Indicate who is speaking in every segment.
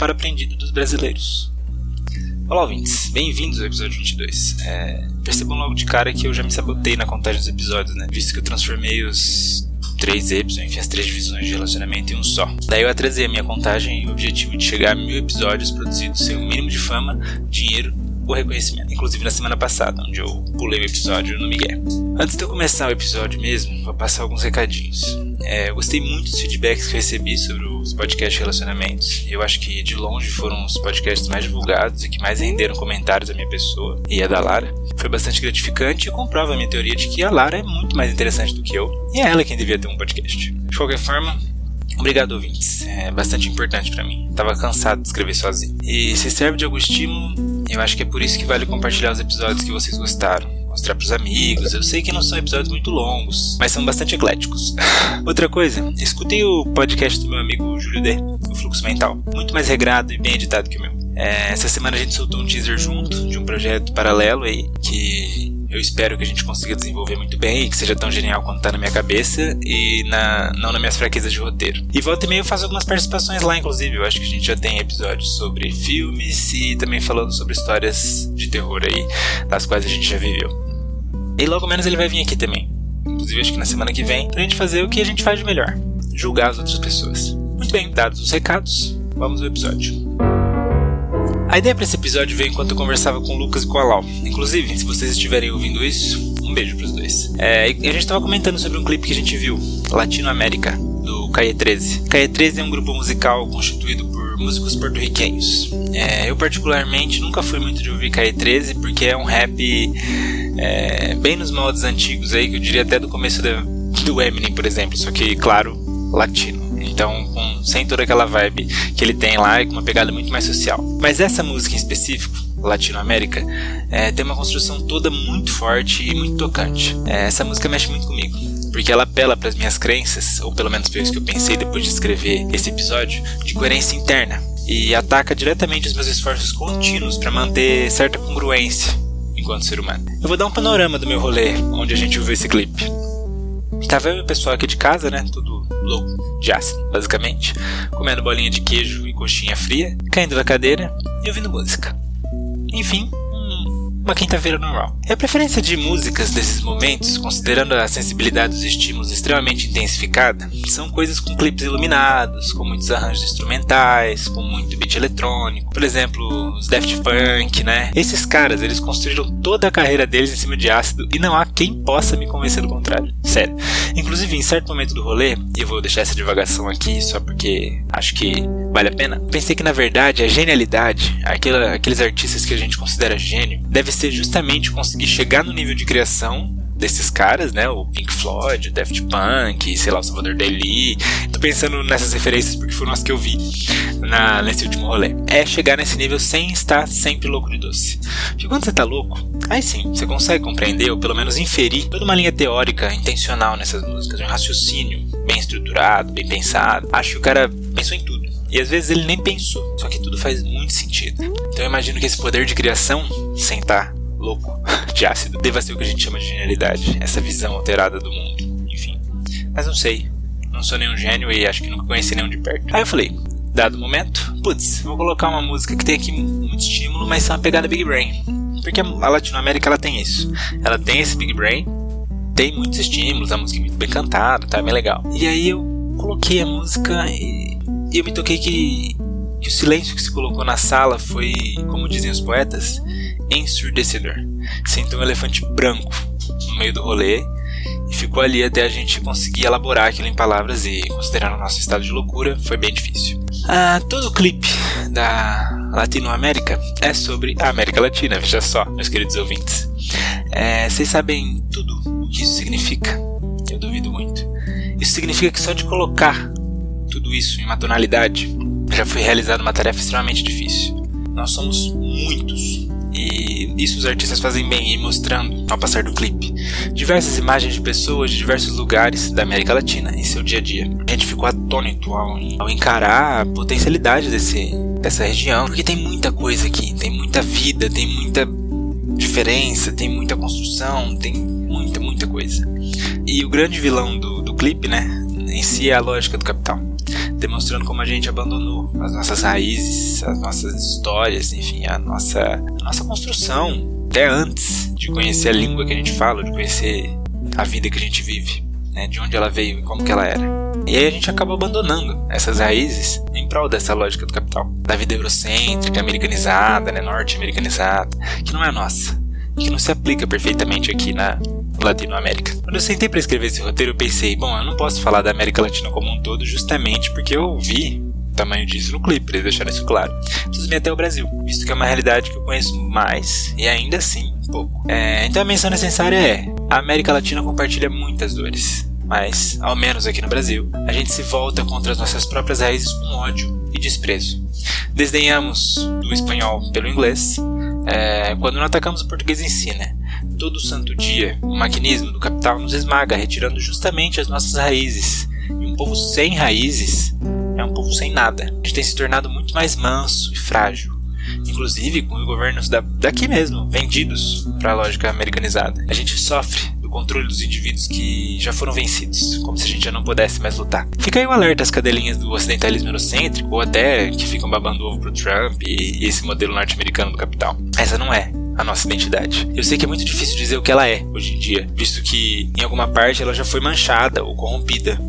Speaker 1: março, episódio 22 Desamparo Aprendido dos Brasileiros. Olá, ouvintes, bem-vindos ao episódio 22. É, percebam logo de cara que eu já me sabotei na contagem dos episódios, né? Visto que eu transformei os três episódios, enfim, as três divisões de relacionamento em um só. Daí eu atrasei a minha contagem e o objetivo de chegar a mil episódios produzidos sem o mínimo de fama, dinheiro ou reconhecimento. Inclusive na semana passada, onde eu pulei o episódio no Miguel. Antes de eu começar o episódio mesmo, vou passar alguns recadinhos. É, eu gostei muito dos feedbacks que eu recebi sobre os podcasts relacionamentos. Eu acho que de longe foram os podcasts mais divulgados e que mais renderam comentários da minha pessoa e a da Lara. Foi bastante gratificante e comprova a minha teoria de que a Lara é muito mais interessante do que eu e é ela quem devia ter um podcast. De qualquer forma, Obrigado, ouvintes. É bastante importante para mim. Tava cansado de escrever sozinho. E se serve de algum estímulo, eu acho que é por isso que vale compartilhar os episódios que vocês gostaram. Mostrar pros amigos. Eu sei que não são episódios muito longos, mas são bastante ecléticos. Outra coisa, escutei o podcast do meu amigo Júlio D, o Fluxo Mental. Muito mais regrado e bem editado que o meu. É, essa semana a gente soltou um teaser junto de um projeto paralelo aí que eu espero que a gente consiga desenvolver muito bem e que seja tão genial quanto tá na minha cabeça e na, não nas minhas fraquezas de roteiro. E volta e meio eu faço algumas participações lá, inclusive. Eu acho que a gente já tem episódios sobre filmes e também falando sobre histórias de terror aí, das quais a gente já viveu. E logo menos ele vai vir aqui também. Inclusive, acho que na semana que vem, pra gente fazer o que a gente faz de melhor: julgar as outras pessoas. Muito bem, dados os recados, vamos ao episódio. A ideia para esse episódio veio enquanto eu conversava com o Lucas e com a Lau. Inclusive, se vocês estiverem ouvindo isso, um beijo pros dois. É, a gente estava comentando sobre um clipe que a gente viu, Latino América, do Caie 13. Caie 13 é um grupo musical constituído por músicos porto-riquenhos. É, eu, particularmente, nunca fui muito de ouvir Caie 13 porque é um rap é, bem nos moldes antigos aí, que eu diria até do começo do Eminem, por exemplo, só que, claro, latino. Então, com, sem toda aquela vibe que ele tem lá, com uma pegada muito mais social. Mas essa música em específico, Latinoamérica, é, tem uma construção toda muito forte e muito tocante. É, essa música mexe muito comigo. Porque ela apela para as minhas crenças, ou pelo menos foi isso que eu pensei depois de escrever esse episódio, de coerência interna. E ataca diretamente os meus esforços contínuos para manter certa congruência enquanto ser humano. Eu vou dar um panorama do meu rolê, onde a gente ouviu esse clipe. Tava eu e o pessoal aqui de casa, né? Tudo louco de basicamente, comendo bolinha de queijo e coxinha fria, caindo da cadeira e ouvindo música. Enfim, uma quinta-feira normal. E a preferência de músicas desses momentos, considerando a sensibilidade dos estímulos extremamente intensificada, são coisas com clipes iluminados, com muitos arranjos instrumentais, com muito beat eletrônico. Por exemplo, os Daft Punk, né? Esses caras, eles construíram toda a carreira deles em cima de ácido e não há quem possa me convencer do contrário. Sério. Inclusive, em certo momento do rolê, e eu vou deixar essa divagação aqui só porque acho que vale a pena, pensei que na verdade a genialidade, aquela, aqueles artistas que a gente considera gênio, deve ser justamente conseguir chegar no nível de criação desses caras, né? O Pink Floyd, o Daft Punk, sei lá, o Salvador Dali. Tô pensando nessas referências porque foram as que eu vi na, nesse último rolê. É chegar nesse nível sem estar sempre louco de doce. Porque quando você tá louco, aí sim, você consegue compreender ou pelo menos inferir toda uma linha teórica intencional nessas músicas, um raciocínio bem estruturado, bem pensado. Acho que o cara pensou em tudo. E às vezes ele nem pensou, só que tudo faz muito sentido. Então eu imagino que esse poder de criação, sem estar louco de ácido, deva ser o que a gente chama de genialidade, essa visão alterada do mundo, enfim. Mas não sei, não sou nenhum gênio e acho que nunca conheci nenhum de perto. Aí eu falei, dado o momento, putz, vou colocar uma música que tem aqui muito estímulo, mas é uma pegada Big Brain. Porque a Latinoamérica ela tem isso. Ela tem esse Big Brain, tem muitos estímulos, a música é muito bem cantada, tá bem legal. E aí eu coloquei a música e eu me toquei que, que o silêncio que se colocou na sala foi, como dizem os poetas, ensurdecedor. Sentou um elefante branco no meio do rolê e ficou ali até a gente conseguir elaborar aquilo em palavras e, considerando o nosso estado de loucura, foi bem difícil. Ah, todo o clipe da Latinoamérica é sobre a América Latina, veja só, meus queridos ouvintes. É, vocês sabem tudo o que isso significa? Eu duvido muito. Isso significa que só de colocar tudo isso em uma tonalidade já foi realizada uma tarefa extremamente difícil. Nós somos muitos e isso os artistas fazem bem, ir mostrando, ao passar do clipe, diversas imagens de pessoas de diversos lugares da América Latina em seu dia a dia. A gente ficou atônito ao, ao encarar a potencialidade desse, dessa região, porque tem muita coisa aqui, tem muita vida, tem muita diferença, tem muita construção, tem muita, muita coisa. E o grande vilão do, do clipe, né, em si é a lógica do capital. Demonstrando como a gente abandonou as nossas raízes, as nossas histórias, enfim, a nossa, a nossa construção, até antes de conhecer a língua que a gente fala, de conhecer a vida que a gente vive, né, de onde ela veio e como que ela era. E aí a gente acaba abandonando essas raízes em prol dessa lógica do capital, da vida eurocêntrica, americanizada, né, norte-americanizada, que não é nossa, que não se aplica perfeitamente aqui na Latinoamérica. Quando eu sentei para escrever esse roteiro, eu pensei, bom, eu não posso falar da América Latina como um todo justamente porque eu vi o tamanho disso no clipe, eles deixaram isso claro. Preciso vir até o Brasil, visto que é uma realidade que eu conheço mais e ainda assim pouco. É, então a menção necessária é: a América Latina compartilha muitas dores mas, ao menos aqui no Brasil, a gente se volta contra as nossas próprias raízes com ódio e desprezo. Desdenhamos do espanhol pelo inglês, é, quando não atacamos o português em si, né? Todo santo dia, o maquinismo do capital nos esmaga, retirando justamente as nossas raízes. E um povo sem raízes é um povo sem nada. A gente tem se tornado muito mais manso e frágil inclusive com os governos da, daqui mesmo, vendidos para a lógica americanizada. A gente sofre controle dos indivíduos que já foram vencidos, como se a gente já não pudesse mais lutar. Fica aí o alerta às cadelinhas do ocidentalismo eurocêntrico, ou até que ficam babando ovo pro Trump e esse modelo norte-americano do capital. Essa não é a nossa identidade. Eu sei que é muito difícil dizer o que ela é hoje em dia, visto que em alguma parte ela já foi manchada ou corrompida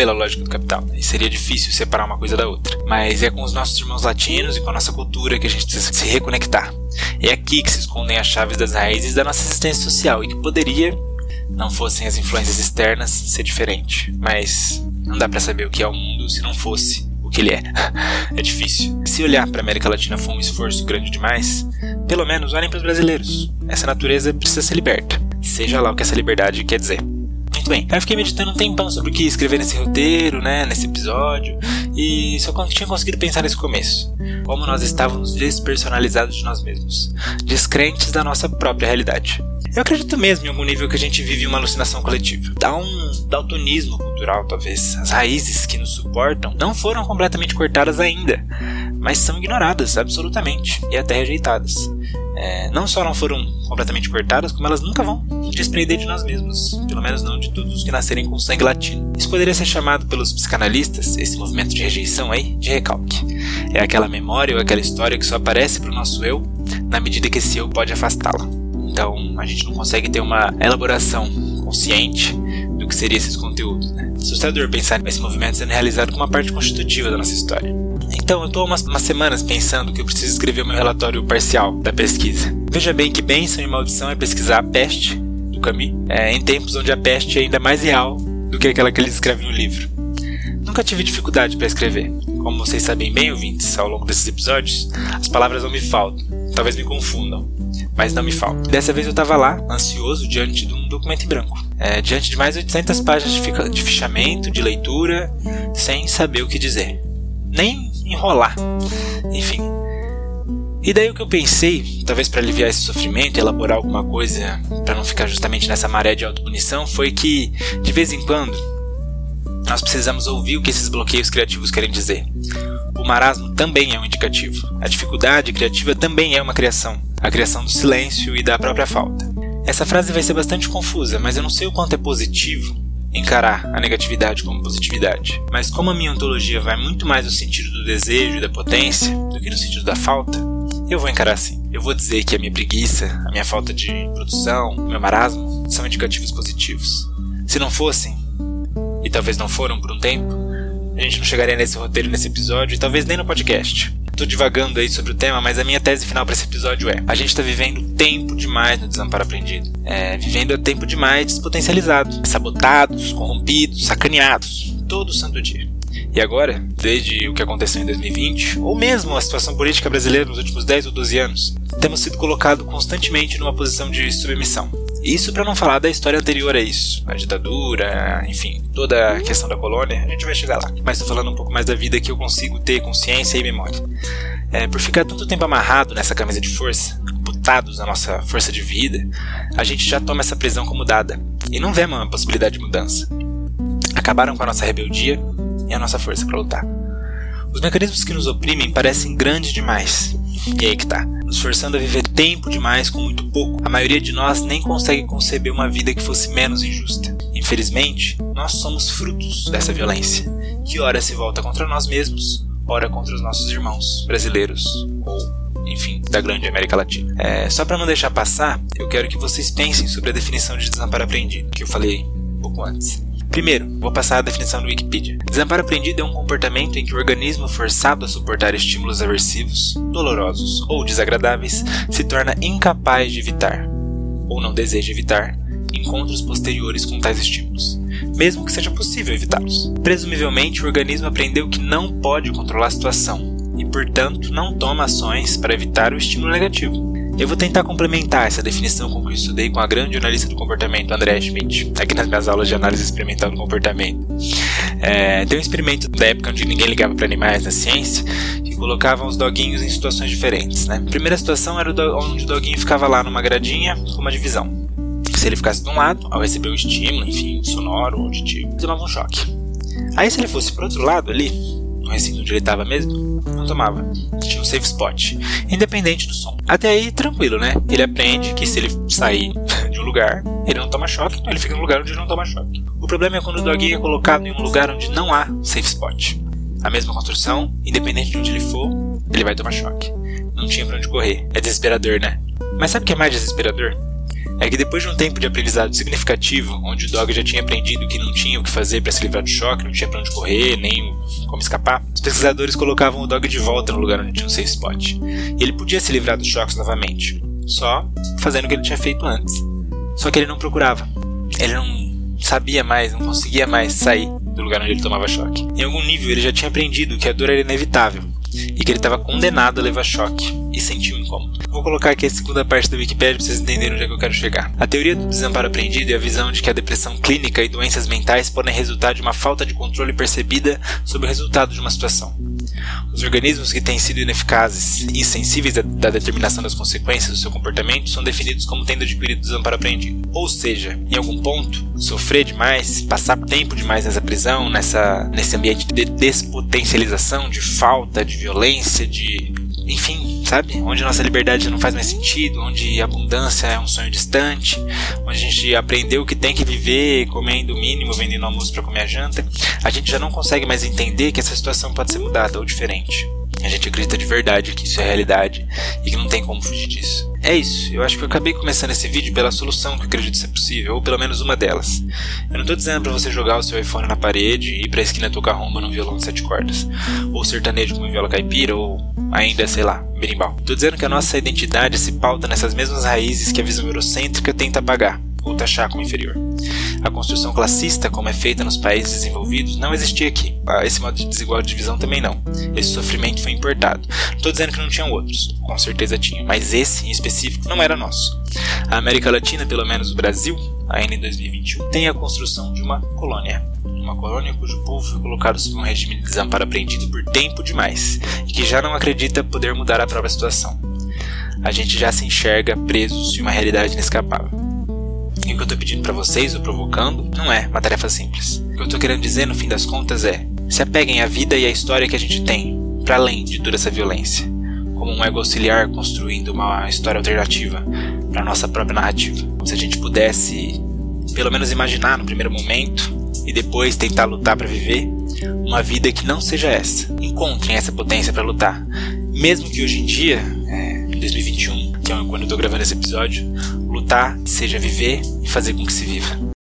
Speaker 1: pela lógica do capital. E seria difícil separar uma coisa da outra. Mas é com os nossos irmãos latinos e com a nossa cultura que a gente precisa se reconectar. É aqui que se escondem as chaves das raízes da nossa existência social e que poderia, não fossem as influências externas, ser diferente. Mas não dá para saber o que é o mundo se não fosse o que ele é. é difícil. Se olhar para a América Latina for um esforço grande demais, pelo menos olhem para os brasileiros. Essa natureza precisa ser liberta. Seja lá o que essa liberdade quer dizer. Bem. Aí eu fiquei meditando um tempão sobre o que escrever nesse roteiro, né, nesse episódio, e só tinha conseguido pensar nesse começo. Como nós estávamos despersonalizados de nós mesmos, descrentes da nossa própria realidade. Eu acredito mesmo em algum nível que a gente vive uma alucinação coletiva. Dá um daltonismo cultural, talvez. As raízes que nos suportam não foram completamente cortadas ainda, mas são ignoradas, absolutamente, e até rejeitadas é, não só não foram completamente cortadas, como elas nunca vão desprender de nós mesmos, pelo menos não de todos os que nascerem com sangue latino. Isso poderia ser chamado pelos psicanalistas, esse movimento de rejeição aí, de recalque. É aquela memória ou aquela história que só aparece para o nosso eu na medida que esse eu pode afastá-la. Então a gente não consegue ter uma elaboração consciente do que seriam esses conteúdos. Né? Assustador pensar nesse movimento sendo realizado como uma parte constitutiva da nossa história. Então, eu estou umas, umas semanas pensando que eu preciso escrever meu relatório parcial da pesquisa. Veja bem que bênção e maldição é pesquisar a peste do Camus é, em tempos onde a peste é ainda mais real do que aquela que ele escreve no livro. Nunca tive dificuldade para escrever. Como vocês sabem bem, ouvintes, ao longo desses episódios, as palavras não me faltam. Talvez me confundam, mas não me faltam. Dessa vez eu estava lá, ansioso, diante de um documento em branco. É, diante de mais de 800 páginas de, de fichamento, de leitura, sem saber o que dizer. Nem enrolar. Enfim. E daí o que eu pensei, talvez para aliviar esse sofrimento elaborar alguma coisa para não ficar justamente nessa maré de autopunição, foi que, de vez em quando, nós precisamos ouvir o que esses bloqueios criativos querem dizer. O marasmo também é um indicativo. A dificuldade criativa também é uma criação. A criação do silêncio e da própria falta. Essa frase vai ser bastante confusa, mas eu não sei o quanto é positivo encarar a negatividade como positividade. Mas como a minha ontologia vai muito mais no sentido do desejo e da potência do que no sentido da falta, eu vou encarar assim. Eu vou dizer que a minha preguiça, a minha falta de produção, o meu marasmo são indicativos positivos. Se não fossem, e talvez não foram por um tempo, a gente não chegaria nesse roteiro nesse episódio e talvez nem no podcast tô divagando aí sobre o tema, mas a minha tese final para esse episódio é: a gente tá vivendo tempo demais no desamparo aprendido. É, vivendo tempo demais despotencializado, sabotados, corrompidos, sacaneados, todo santo dia. E agora, desde o que aconteceu em 2020, ou mesmo a situação política brasileira nos últimos 10 ou 12 anos, temos sido colocados constantemente numa posição de submissão. Isso para não falar da história anterior a isso, a ditadura, enfim, toda a questão da colônia, a gente vai chegar lá. Mas tô falando um pouco mais da vida que eu consigo ter consciência e memória. É, por ficar tanto tempo amarrado nessa camisa de força, butados na nossa força de vida, a gente já toma essa prisão como dada e não vê uma possibilidade de mudança. Acabaram com a nossa rebeldia e a nossa força para lutar. Os mecanismos que nos oprimem parecem grandes demais. E aí que tá nos forçando a viver tempo demais com muito pouco. A maioria de nós nem consegue conceber uma vida que fosse menos injusta. Infelizmente, nós somos frutos dessa violência. que ora se volta contra nós mesmos, ora contra os nossos irmãos brasileiros ou enfim, da grande América Latina. É, só para não deixar passar, eu quero que vocês pensem sobre a definição de desamparo aprendido, que eu falei pouco antes. Primeiro, vou passar a definição do Wikipedia. Desamparo aprendido é um comportamento em que o organismo forçado a suportar estímulos aversivos, dolorosos ou desagradáveis se torna incapaz de evitar, ou não deseja evitar, encontros posteriores com tais estímulos, mesmo que seja possível evitá-los. Presumivelmente, o organismo aprendeu que não pode controlar a situação e, portanto, não toma ações para evitar o estímulo negativo. Eu vou tentar complementar essa definição com o que eu estudei com a grande analista do comportamento André Schmidt, aqui nas minhas aulas de análise experimental do comportamento. É, tem um experimento da época onde ninguém ligava para animais na ciência, que colocavam os doguinhos em situações diferentes. Né? A primeira situação era onde o doguinho ficava lá numa gradinha com uma divisão. Se ele ficasse de um lado, ao receber o estímulo, enfim, sonoro ou auditivo, tomava um choque. Aí se ele fosse para outro lado ali, no recinto onde ele estava mesmo, não tomava. Tinha um safe spot, independente do som. Até aí, tranquilo, né? Ele aprende que se ele sair de um lugar, ele não toma choque, então ele fica no lugar onde ele não toma choque. O problema é quando o doguinho é colocado em um lugar onde não há safe spot. A mesma construção, independente de onde ele for, ele vai tomar choque. Não tinha pra onde correr. É desesperador, né? Mas sabe o que é mais desesperador? É que depois de um tempo de aprendizado significativo, onde o dog já tinha aprendido que não tinha o que fazer para se livrar do choque, não tinha para onde correr, nem como escapar, os pesquisadores colocavam o dog de volta no lugar onde tinha um safe spot. E ele podia se livrar dos choques novamente, só fazendo o que ele tinha feito antes. Só que ele não procurava. Ele não sabia mais, não conseguia mais sair do lugar onde ele tomava choque. Em algum nível ele já tinha aprendido que a dor era inevitável e que ele estava condenado a levar choque e sentiu incômodo. Vou colocar aqui a segunda parte da Wikipedia para vocês entenderem onde é que eu quero chegar. A teoria do desamparo aprendido é a visão de que a depressão clínica e doenças mentais podem resultar de uma falta de controle percebida sobre o resultado de uma situação. Os organismos que têm sido ineficazes e insensíveis da determinação das consequências do seu comportamento são definidos como tendo adquirido desamparo aprendido. Ou seja, em algum ponto, sofrer demais, passar tempo demais nessa prisão, nessa, nesse ambiente de despotencialização, de falta, de violência, de enfim, sabe? Onde nossa liberdade não faz mais sentido, onde abundância é um sonho distante, onde a gente aprendeu que tem que viver comendo o mínimo, vendendo almoço para comer a janta, a gente já não consegue mais entender que essa situação pode ser mudada ou diferente. A gente acredita de verdade que isso é realidade e que não tem como fugir disso. É isso, eu acho que eu acabei começando esse vídeo pela solução que eu acredito ser possível, ou pelo menos uma delas. Eu não tô dizendo para você jogar o seu iPhone na parede e ir pra esquina tocar rumba num violão de sete cordas, ou sertanejo com uma viola caipira, ou ainda, sei lá, berimbau. Tô dizendo que a nossa identidade se pauta nessas mesmas raízes que a visão eurocêntrica tenta apagar ou taxar como inferior. A construção classista, como é feita nos países desenvolvidos, não existia aqui. Ah, esse modo de desigual divisão também não. Esse sofrimento foi importado. Não estou dizendo que não tinham outros, com certeza tinha, mas esse em específico não era nosso. A América Latina, pelo menos o Brasil, ainda em 2021, tem a construção de uma colônia. Uma colônia cujo povo foi colocado sob um regime de desamparo aprendido por tempo demais e que já não acredita poder mudar a própria situação. A gente já se enxerga presos em uma realidade inescapável. E o que eu tô pedindo para vocês, ou provocando, não é uma tarefa simples. O que eu tô querendo dizer, no fim das contas, é: se apeguem à vida e à história que a gente tem, para além de toda essa violência, como um ego auxiliar construindo uma história alternativa para nossa própria narrativa. Se a gente pudesse, pelo menos imaginar no primeiro momento e depois tentar lutar para viver uma vida que não seja essa. Encontrem essa potência para lutar, mesmo que hoje em dia, é, 2021, que é quando eu tô gravando esse episódio, lutar seja viver e fazer com que se viva.